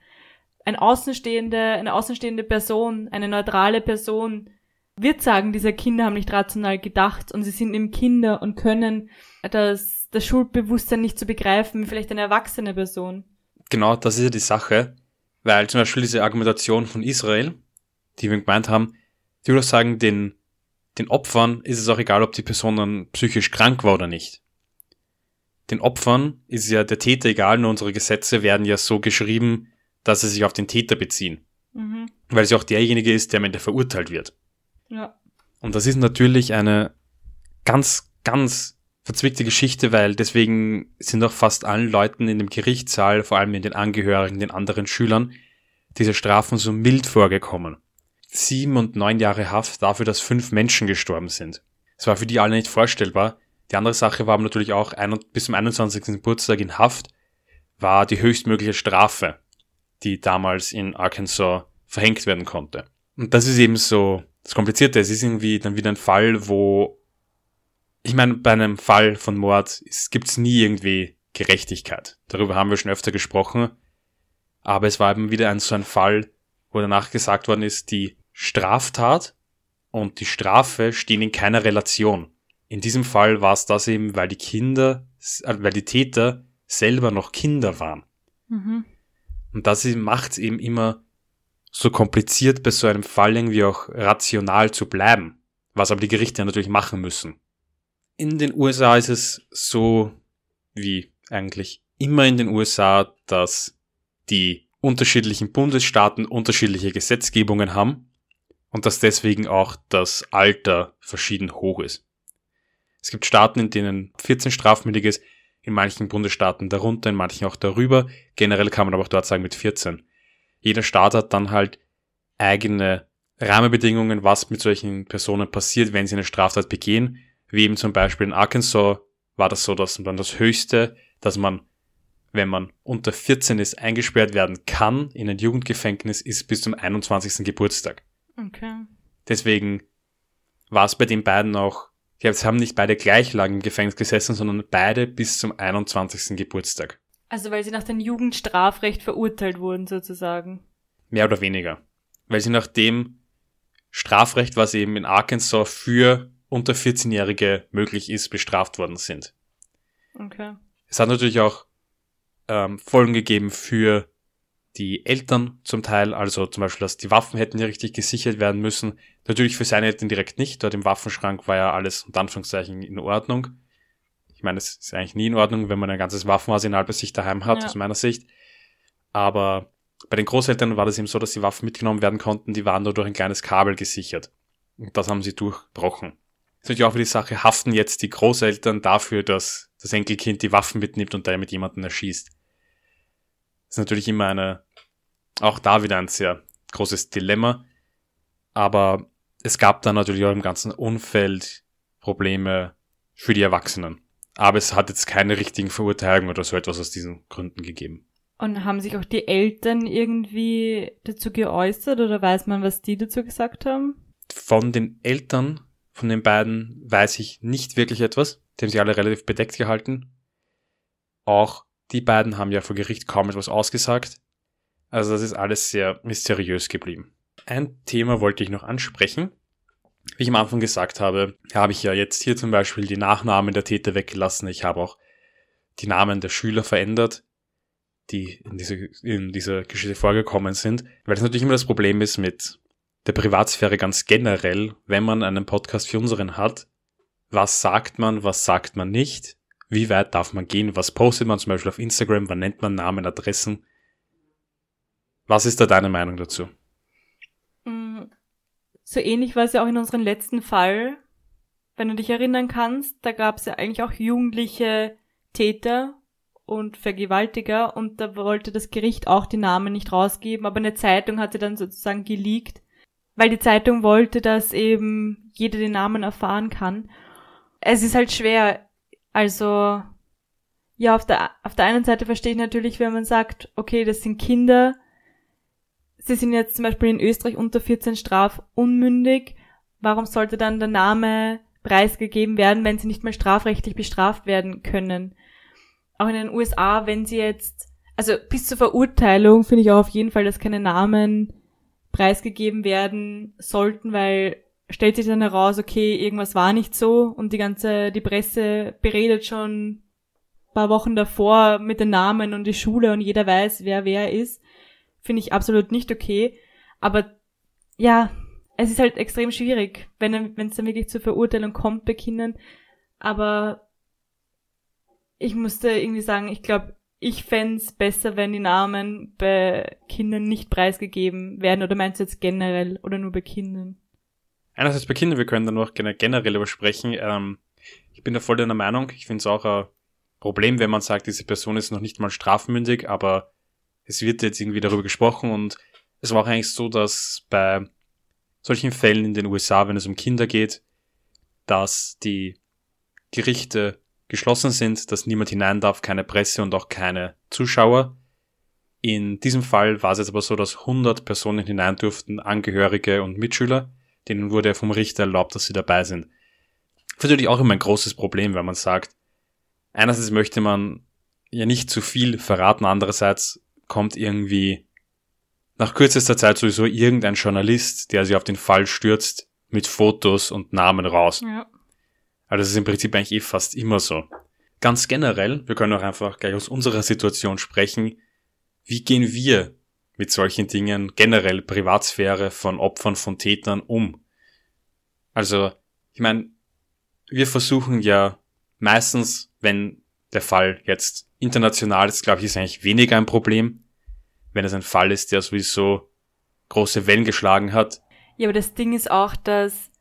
ein außenstehende, eine außenstehende Person, eine neutrale Person wird sagen, diese Kinder haben nicht rational gedacht und sie sind eben Kinder und können das, das Schuldbewusstsein nicht zu so begreifen wie vielleicht eine erwachsene Person. Genau, das ist ja die Sache, weil zum Beispiel diese Argumentation von Israel, die wir gemeint haben, die würde sagen, den den Opfern ist es auch egal, ob die Person dann psychisch krank war oder nicht. Den Opfern ist ja der Täter egal, nur unsere Gesetze werden ja so geschrieben, dass sie sich auf den Täter beziehen. Mhm. Weil ja auch derjenige ist, der am Ende verurteilt wird. Ja. Und das ist natürlich eine ganz, ganz verzwickte Geschichte, weil deswegen sind auch fast allen Leuten in dem Gerichtssaal, vor allem in den Angehörigen, den anderen Schülern, diese Strafen so mild vorgekommen sieben und neun Jahre Haft dafür, dass fünf Menschen gestorben sind. Es war für die alle nicht vorstellbar. Die andere Sache war natürlich auch, ein, bis zum 21. Geburtstag in Haft war die höchstmögliche Strafe, die damals in Arkansas verhängt werden konnte. Und das ist eben so das Komplizierte. Es ist irgendwie dann wieder ein Fall, wo, ich meine, bei einem Fall von Mord gibt es nie irgendwie Gerechtigkeit. Darüber haben wir schon öfter gesprochen. Aber es war eben wieder ein, so ein Fall, wo danach gesagt worden ist, die Straftat und die Strafe stehen in keiner Relation. In diesem Fall war es das eben, weil die Kinder, äh, weil die Täter selber noch Kinder waren. Mhm. Und das macht es eben immer so kompliziert, bei so einem Fall irgendwie auch rational zu bleiben. was aber die Gerichte natürlich machen müssen. In den USA ist es so wie eigentlich immer in den USA, dass die unterschiedlichen Bundesstaaten unterschiedliche Gesetzgebungen haben und dass deswegen auch das Alter verschieden hoch ist. Es gibt Staaten, in denen 14 strafmündig ist, in manchen Bundesstaaten darunter, in manchen auch darüber. Generell kann man aber auch dort sagen mit 14. Jeder Staat hat dann halt eigene Rahmenbedingungen, was mit solchen Personen passiert, wenn sie eine Straftat begehen. Wie eben zum Beispiel in Arkansas war das so, dass man das höchste, dass man, wenn man unter 14 ist, eingesperrt werden kann in ein Jugendgefängnis, ist bis zum 21. Geburtstag. Okay. Deswegen war es bei den beiden auch, die haben nicht beide gleich lang im Gefängnis gesessen, sondern beide bis zum 21. Geburtstag. Also weil sie nach dem Jugendstrafrecht verurteilt wurden, sozusagen. Mehr oder weniger. Weil sie nach dem Strafrecht, was eben in Arkansas für unter 14-Jährige möglich ist, bestraft worden sind. Okay. Es hat natürlich auch ähm, Folgen gegeben für die Eltern zum Teil, also zum Beispiel, dass die Waffen hätten ja richtig gesichert werden müssen. Natürlich für seine Eltern direkt nicht, dort im Waffenschrank war ja alles unter Anführungszeichen in Ordnung. Ich meine, es ist eigentlich nie in Ordnung, wenn man ein ganzes Waffenarsenal bei sich daheim hat, ja. aus meiner Sicht. Aber bei den Großeltern war das eben so, dass die Waffen mitgenommen werden konnten, die waren nur durch ein kleines Kabel gesichert. Und das haben sie durchbrochen. Das ist natürlich auch für die Sache, haften jetzt die Großeltern dafür, dass das Enkelkind die Waffen mitnimmt und damit jemanden erschießt. Ist natürlich immer eine, auch da wieder ein sehr großes Dilemma. Aber es gab dann natürlich auch im ganzen Umfeld Probleme für die Erwachsenen. Aber es hat jetzt keine richtigen Verurteilungen oder so etwas aus diesen Gründen gegeben. Und haben sich auch die Eltern irgendwie dazu geäußert oder weiß man, was die dazu gesagt haben? Von den Eltern von den beiden weiß ich nicht wirklich etwas. Die haben sich alle relativ bedeckt gehalten. Auch die beiden haben ja vor Gericht kaum etwas ausgesagt. Also das ist alles sehr mysteriös geblieben. Ein Thema wollte ich noch ansprechen. Wie ich am Anfang gesagt habe, habe ich ja jetzt hier zum Beispiel die Nachnamen der Täter weggelassen. Ich habe auch die Namen der Schüler verändert, die in, diese, in dieser Geschichte vorgekommen sind, weil es natürlich immer das Problem ist mit der Privatsphäre ganz generell, wenn man einen Podcast für unseren hat. Was sagt man, was sagt man nicht? Wie weit darf man gehen? Was postet man zum Beispiel auf Instagram? Wann nennt man Namen, Adressen? Was ist da deine Meinung dazu? Mm, so ähnlich war es ja auch in unserem letzten Fall. Wenn du dich erinnern kannst, da gab es ja eigentlich auch jugendliche Täter und Vergewaltiger und da wollte das Gericht auch die Namen nicht rausgeben, aber eine Zeitung hatte dann sozusagen geleakt, weil die Zeitung wollte, dass eben jeder den Namen erfahren kann. Es ist halt schwer, also, ja, auf der, auf der einen Seite verstehe ich natürlich, wenn man sagt, okay, das sind Kinder, sie sind jetzt zum Beispiel in Österreich unter 14 strafunmündig, warum sollte dann der Name preisgegeben werden, wenn sie nicht mal strafrechtlich bestraft werden können? Auch in den USA, wenn sie jetzt, also bis zur Verurteilung finde ich auch auf jeden Fall, dass keine Namen preisgegeben werden sollten, weil stellt sich dann heraus, okay, irgendwas war nicht so und die ganze, die Presse beredet schon paar Wochen davor mit den Namen und die Schule und jeder weiß, wer wer ist, finde ich absolut nicht okay. Aber ja, es ist halt extrem schwierig, wenn wenn es dann wirklich zur Verurteilung kommt bei Kindern. Aber ich musste irgendwie sagen, ich glaube, ich fände besser, wenn die Namen bei Kindern nicht preisgegeben werden. Oder meinst du jetzt generell oder nur bei Kindern? Einerseits bei Kindern, wir können da noch generell übersprechen. Ähm, ich bin da voll deiner Meinung. Ich finde es auch ein Problem, wenn man sagt, diese Person ist noch nicht mal strafmündig, aber es wird jetzt irgendwie darüber gesprochen und es war auch eigentlich so, dass bei solchen Fällen in den USA, wenn es um Kinder geht, dass die Gerichte geschlossen sind, dass niemand hinein darf, keine Presse und auch keine Zuschauer. In diesem Fall war es jetzt aber so, dass 100 Personen hinein durften, Angehörige und Mitschüler denen wurde vom Richter erlaubt, dass sie dabei sind. Das ist natürlich auch immer ein großes Problem, wenn man sagt, einerseits möchte man ja nicht zu viel verraten, andererseits kommt irgendwie nach kürzester Zeit sowieso irgendein Journalist, der sich auf den Fall stürzt, mit Fotos und Namen raus. Ja. Also das ist im Prinzip eigentlich eh fast immer so. Ganz generell, wir können auch einfach gleich aus unserer Situation sprechen. Wie gehen wir mit solchen Dingen, generell Privatsphäre von Opfern, von Tätern um. Also ich meine, wir versuchen ja meistens, wenn der Fall jetzt international ist, glaube ich, ist eigentlich weniger ein Problem. Wenn es ein Fall ist, der sowieso große Wellen geschlagen hat. Ja, aber das Ding ist auch, dass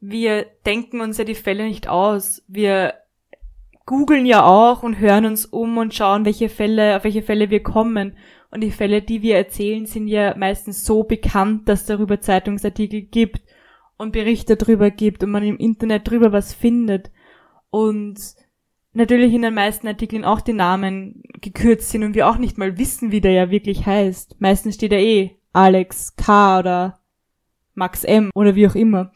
wir denken uns ja die Fälle nicht aus. Wir googeln ja auch und hören uns um und schauen, welche Fälle, auf welche Fälle wir kommen. Und die Fälle, die wir erzählen, sind ja meistens so bekannt, dass darüber Zeitungsartikel gibt und Berichte darüber gibt und man im Internet drüber was findet. Und natürlich in den meisten Artikeln auch die Namen gekürzt sind und wir auch nicht mal wissen, wie der ja wirklich heißt. Meistens steht er eh Alex K. oder Max M. oder wie auch immer.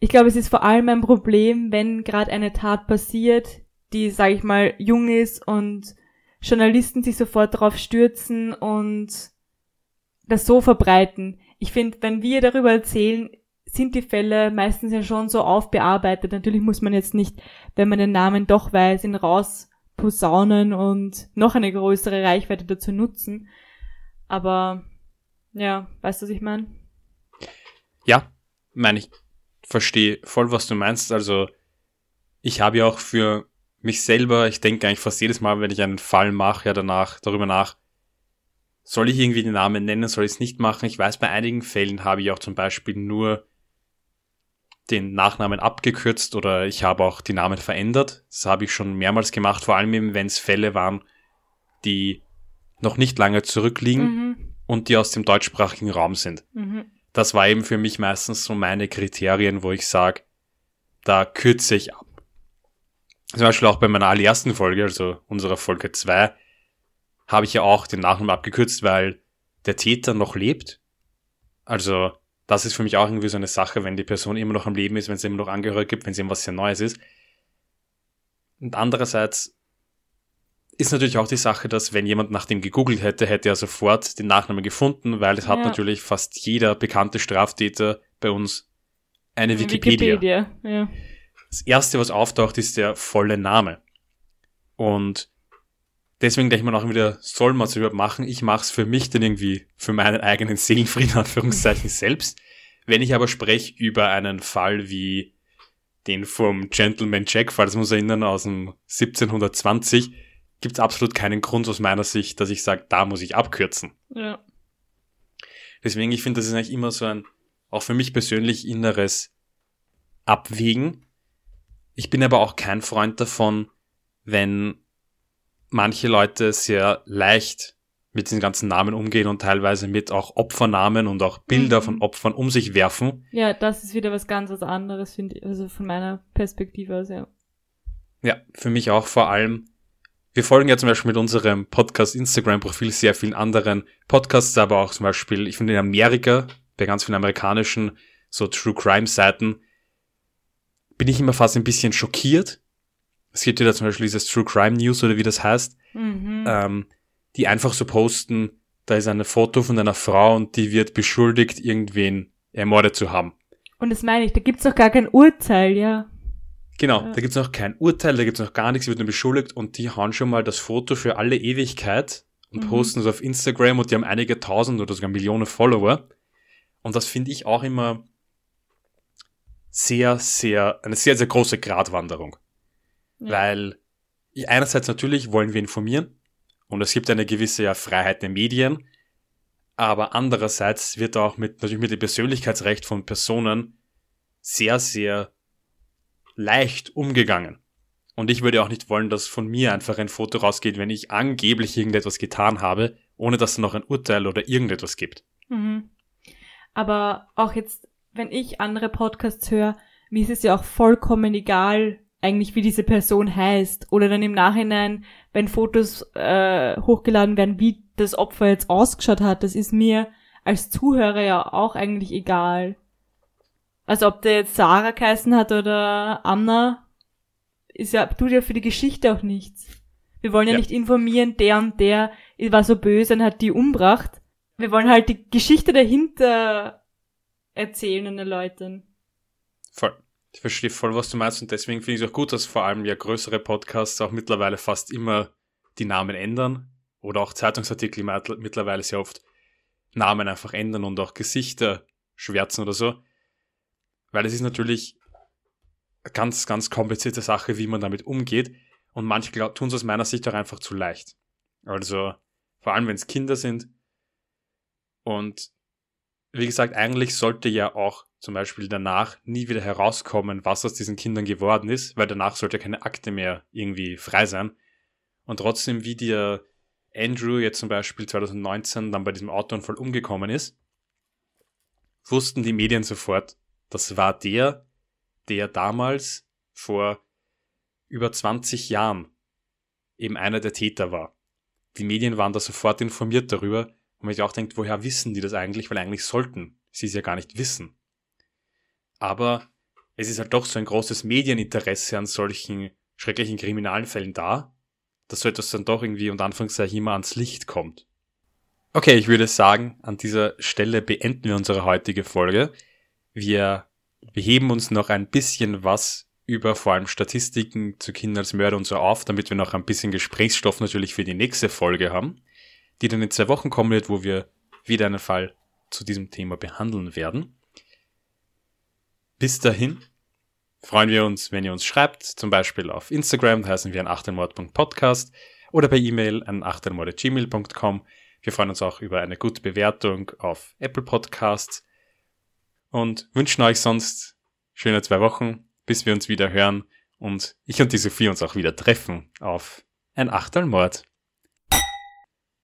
Ich glaube, es ist vor allem ein Problem, wenn gerade eine Tat passiert, die, sag ich mal, jung ist und Journalisten sich sofort darauf stürzen und das so verbreiten. Ich finde, wenn wir darüber erzählen, sind die Fälle meistens ja schon so aufbearbeitet. Natürlich muss man jetzt nicht, wenn man den Namen doch weiß, ihn rausposaunen und noch eine größere Reichweite dazu nutzen. Aber ja, weißt du, was ich meine? Ja, meine ich verstehe voll, was du meinst. Also ich habe ja auch für mich selber, ich denke eigentlich fast jedes Mal, wenn ich einen Fall mache, ja danach darüber nach, soll ich irgendwie den Namen nennen, soll ich es nicht machen? Ich weiß, bei einigen Fällen habe ich auch zum Beispiel nur den Nachnamen abgekürzt oder ich habe auch die Namen verändert. Das habe ich schon mehrmals gemacht, vor allem eben, wenn es Fälle waren, die noch nicht lange zurückliegen mhm. und die aus dem deutschsprachigen Raum sind. Mhm. Das war eben für mich meistens so meine Kriterien, wo ich sage, da kürze ich ab. Zum Beispiel auch bei meiner allerersten Folge, also unserer Folge 2, habe ich ja auch den Nachnamen abgekürzt, weil der Täter noch lebt. Also das ist für mich auch irgendwie so eine Sache, wenn die Person immer noch am Leben ist, wenn es immer noch Angehörige gibt, wenn es irgendwas sehr Neues ist. Und andererseits ist natürlich auch die Sache, dass wenn jemand nach dem gegoogelt hätte, hätte er sofort den Nachnamen gefunden, weil es hat natürlich fast jeder bekannte Straftäter bei uns eine Wikipedia. Wikipedia ja. Das erste, was auftaucht, ist der volle Name. Und deswegen denke ich mir auch wieder, soll man es überhaupt machen? Ich mache es für mich dann irgendwie, für meinen eigenen Seelenfrieden, Anführungszeichen, selbst. Wenn ich aber spreche über einen Fall wie den vom Gentleman Jack, falls wir uns erinnern, aus dem 1720, gibt es absolut keinen Grund aus meiner Sicht, dass ich sage, da muss ich abkürzen. Ja. Deswegen, ich finde, das ist eigentlich immer so ein, auch für mich persönlich inneres Abwägen. Ich bin aber auch kein Freund davon, wenn manche Leute sehr leicht mit den ganzen Namen umgehen und teilweise mit auch Opfernamen und auch Bilder mhm. von Opfern um sich werfen. Ja, das ist wieder was ganz was anderes, finde ich, also von meiner Perspektive aus, ja. Ja, für mich auch vor allem. Wir folgen ja zum Beispiel mit unserem Podcast-Instagram-Profil sehr vielen anderen Podcasts, aber auch zum Beispiel, ich finde in Amerika, bei ganz vielen amerikanischen, so True Crime-Seiten, bin ich immer fast ein bisschen schockiert, es gibt ja da zum Beispiel dieses True Crime News oder wie das heißt, mhm. ähm, die einfach so posten, da ist ein Foto von einer Frau und die wird beschuldigt, irgendwen ermordet zu haben. Und das meine ich, da gibt's noch gar kein Urteil, ja. Genau, ja. da gibt's noch kein Urteil, da gibt's noch gar nichts, sie wird nur beschuldigt und die hauen schon mal das Foto für alle Ewigkeit und mhm. posten es auf Instagram und die haben einige tausend oder sogar Millionen Follower. Und das finde ich auch immer sehr, sehr, eine sehr, sehr große Gratwanderung. Ja. Weil einerseits natürlich wollen wir informieren und es gibt eine gewisse ja, Freiheit der Medien, aber andererseits wird auch mit, natürlich mit dem Persönlichkeitsrecht von Personen sehr, sehr leicht umgegangen. Und ich würde auch nicht wollen, dass von mir einfach ein Foto rausgeht, wenn ich angeblich irgendetwas getan habe, ohne dass es noch ein Urteil oder irgendetwas gibt. Mhm. Aber auch jetzt, wenn ich andere Podcasts höre, mir ist es ja auch vollkommen egal, eigentlich, wie diese Person heißt. Oder dann im Nachhinein, wenn Fotos äh, hochgeladen werden, wie das Opfer jetzt ausgeschaut hat. Das ist mir als Zuhörer ja auch eigentlich egal. Also ob der jetzt Sarah geheißen hat oder Anna, ist ja, tut ja für die Geschichte auch nichts. Wir wollen ja, ja, nicht informieren, der und der war so böse und hat die umbracht. Wir wollen halt die Geschichte dahinter erzählen und erläutern. Voll. Ich verstehe voll, was du meinst und deswegen finde ich es auch gut, dass vor allem ja größere Podcasts auch mittlerweile fast immer die Namen ändern oder auch Zeitungsartikel mittlerweile sehr oft Namen einfach ändern und auch Gesichter schwärzen oder so. Weil es ist natürlich ganz, ganz komplizierte Sache, wie man damit umgeht. Und manche tun es aus meiner Sicht auch einfach zu leicht. Also, vor allem wenn es Kinder sind. Und wie gesagt, eigentlich sollte ja auch zum Beispiel danach nie wieder herauskommen, was aus diesen Kindern geworden ist, weil danach sollte keine Akte mehr irgendwie frei sein. Und trotzdem, wie dir Andrew jetzt zum Beispiel 2019 dann bei diesem Autounfall umgekommen ist, wussten die Medien sofort, das war der, der damals vor über 20 Jahren eben einer der Täter war. Die Medien waren da sofort informiert darüber und man sich auch denkt, woher wissen die das eigentlich? Weil eigentlich sollten sie es ja gar nicht wissen. Aber es ist halt doch so ein großes Medieninteresse an solchen schrecklichen Kriminalfällen da, dass so etwas dann doch irgendwie unter Anführungszeichen immer ans Licht kommt. Okay, ich würde sagen, an dieser Stelle beenden wir unsere heutige Folge. Wir beheben uns noch ein bisschen was über vor allem Statistiken zu Kindern als Mörder und so auf, damit wir noch ein bisschen Gesprächsstoff natürlich für die nächste Folge haben, die dann in zwei Wochen kommen wird, wo wir wieder einen Fall zu diesem Thema behandeln werden. Bis dahin freuen wir uns, wenn ihr uns schreibt, zum Beispiel auf Instagram, da heißen wir an achtenmord.podcast oder per E-Mail an achtenmord.gmail.com. Wir freuen uns auch über eine gute Bewertung auf Apple Podcasts und wünschen euch sonst schöne zwei Wochen, bis wir uns wieder hören und ich und die Sophie uns auch wieder treffen auf ein Achtelmord.